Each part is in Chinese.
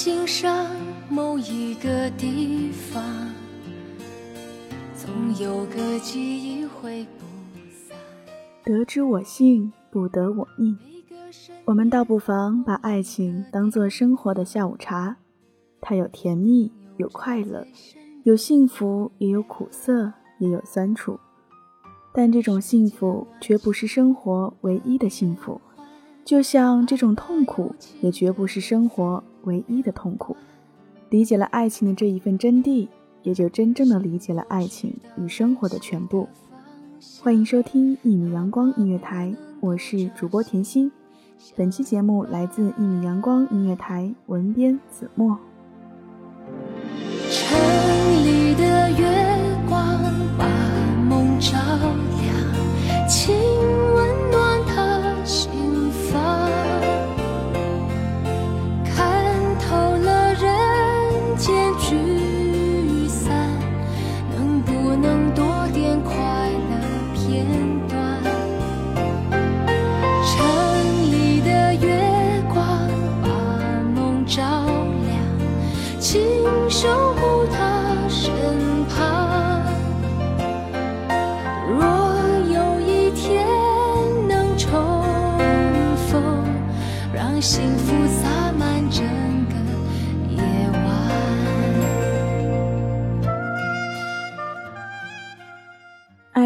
心上某一个地方，总有个记忆挥不散。得之我幸，不得我命。我们倒不妨把爱情当做生活的下午茶，它有甜蜜，有快乐，有幸福，也有苦涩，也有酸楚。但这种幸福绝不是生活唯一的幸福，就像这种痛苦也绝不是生活唯一的痛苦。理解了爱情的这一份真谛，也就真正的理解了爱情与生活的全部。欢迎收听一米阳光音乐台，我是主播甜心。本期节目来自一米阳光音乐台，文编子墨。城里的月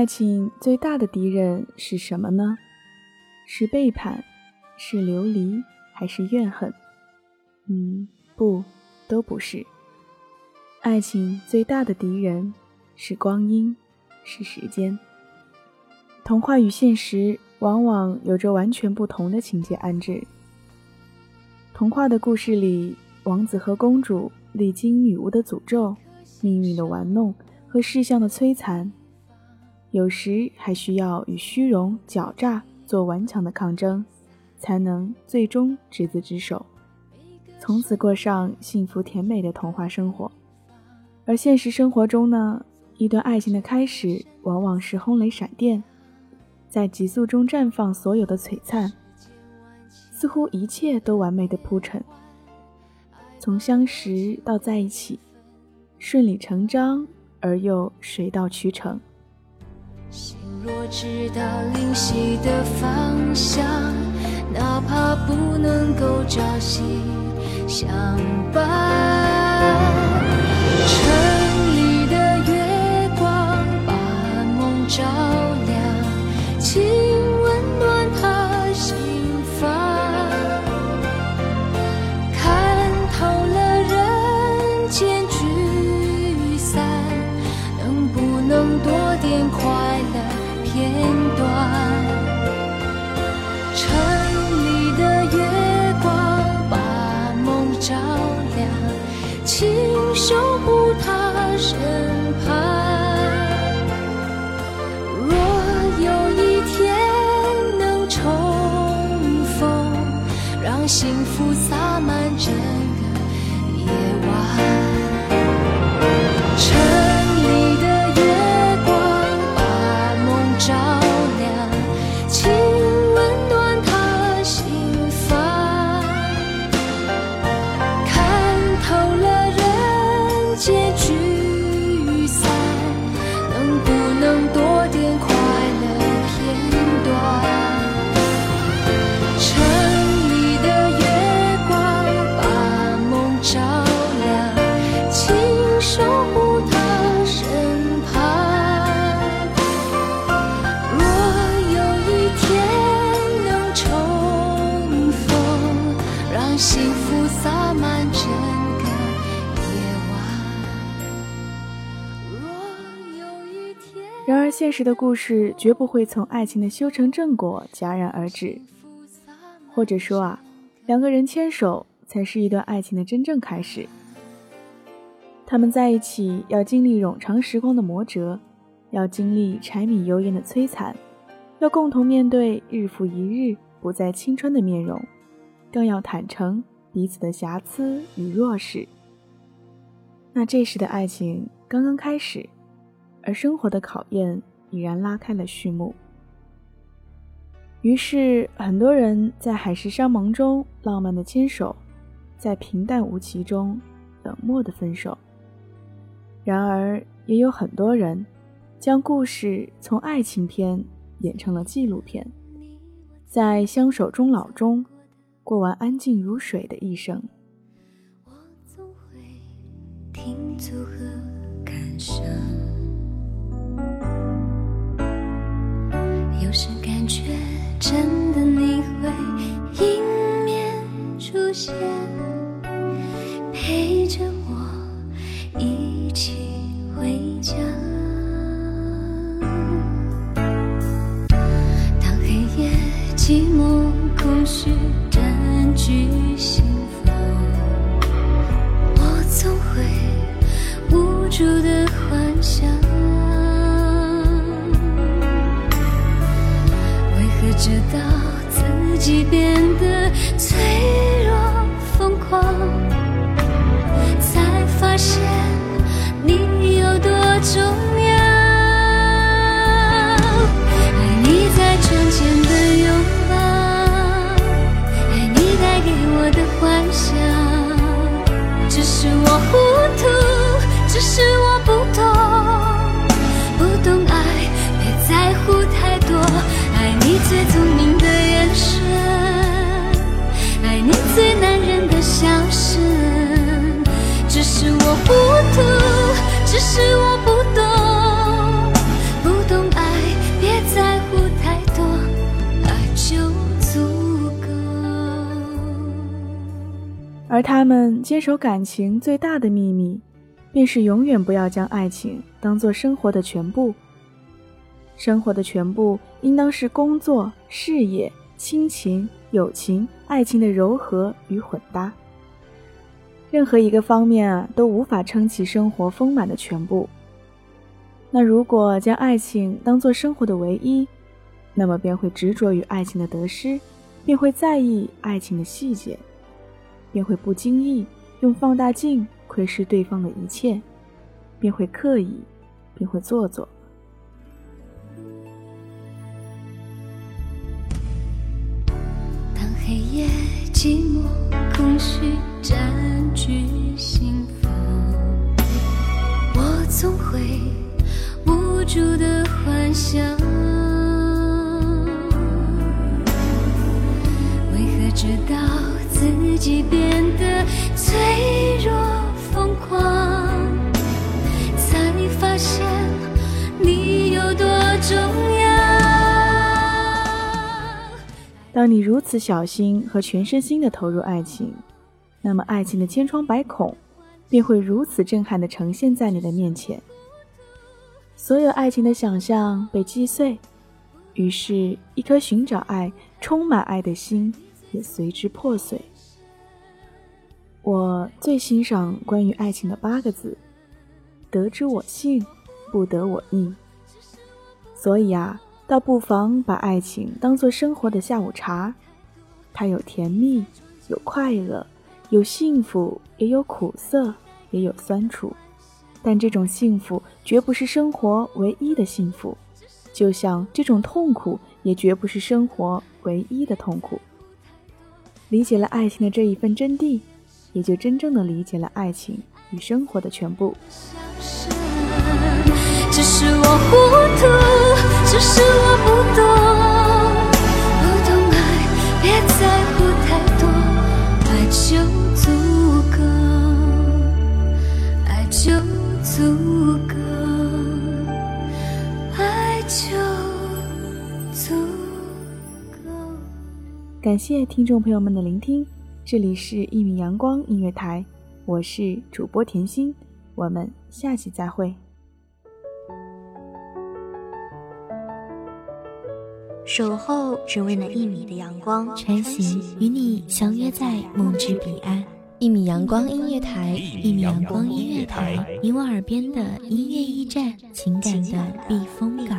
爱情最大的敌人是什么呢？是背叛，是流离，还是怨恨？嗯，不，都不是。爱情最大的敌人是光阴，是时间。童话与现实往往有着完全不同的情节安置。童话的故事里，王子和公主历经女巫的诅咒、命运的玩弄和世相的摧残，有时还需要与虚荣、狡诈做顽强的抗争，才能最终执子之手，从此过上幸福甜美的童话生活。而现实生活中呢，一段爱情的开始往往是轰雷闪电，在急速中绽放所有的璀璨，似乎一切都完美的铺陈，从相识到在一起，顺理成章而又水到渠成。若知道灵犀的方向，哪怕不能够朝夕相伴。幸福洒满整然而，现实的故事绝不会从爱情的修成正果戛然而止，或者说啊，两个人牵手才是一段爱情的真正开始。他们在一起要经历冗长时光的磨折，要经历柴米油盐的摧残，要共同面对日复一日不再青春的面容，更要坦诚彼此的瑕疵与弱势。那这时的爱情刚刚开始。而生活的考验已然拉开了序幕。于是，很多人在海誓山盟中浪漫的牵手，在平淡无奇中冷漠的分手。然而，也有很多人将故事从爱情片演成了纪录片，在相守终老中过完安静如水的一生。我总会停足和感伤。有时感觉真的你会迎面出现，陪着我直到自己变得脆弱。而他们坚守感情最大的秘密，便是永远不要将爱情当做生活的全部。生活的全部应当是工作、事业、亲情、友情、爱情的柔和与混搭。任何一个方面啊，都无法撑起生活丰满的全部。那如果将爱情当做生活的唯一，那么便会执着于爱情的得失，便会在意爱情的细节，便会不经意用放大镜窥视对方的一切，便会刻意，便会做作。当黑夜寂寞，空虚占据心房，我总会无助的幻想，为何直到自己变得脆弱疯狂，才发现你有多重要。当你如此小心和全身心的投入爱情，那么爱情的千疮百孔便会如此震撼的呈现在你的面前。所有爱情的想象被击碎，于是，一颗寻找爱、充满爱的心也随之破碎。我最欣赏关于爱情的八个字：得之我幸，不得我逆。所以啊，倒不妨把爱情当做生活的下午茶，它有甜蜜，有快乐，有幸福，也有苦涩，也有酸楚。但这种幸福绝不是生活唯一的幸福，就像这种痛苦也绝不是生活唯一的痛苦。理解了爱情的这一份真谛，也就真正的理解了爱情与生活的全部。只是我糊涂，只是我不懂，不懂爱，别在乎太多，爱就足够，爱就足够，爱就足够。感谢听众朋友们的聆听，这里是《一米阳光音乐台》，我是主播甜心，我们下期再会。守候只为那一米的阳光，穿行与你相约在梦之彼岸。一米阳光音乐台，一米阳光音乐台，你我耳边的音乐驿站，情感的避风港。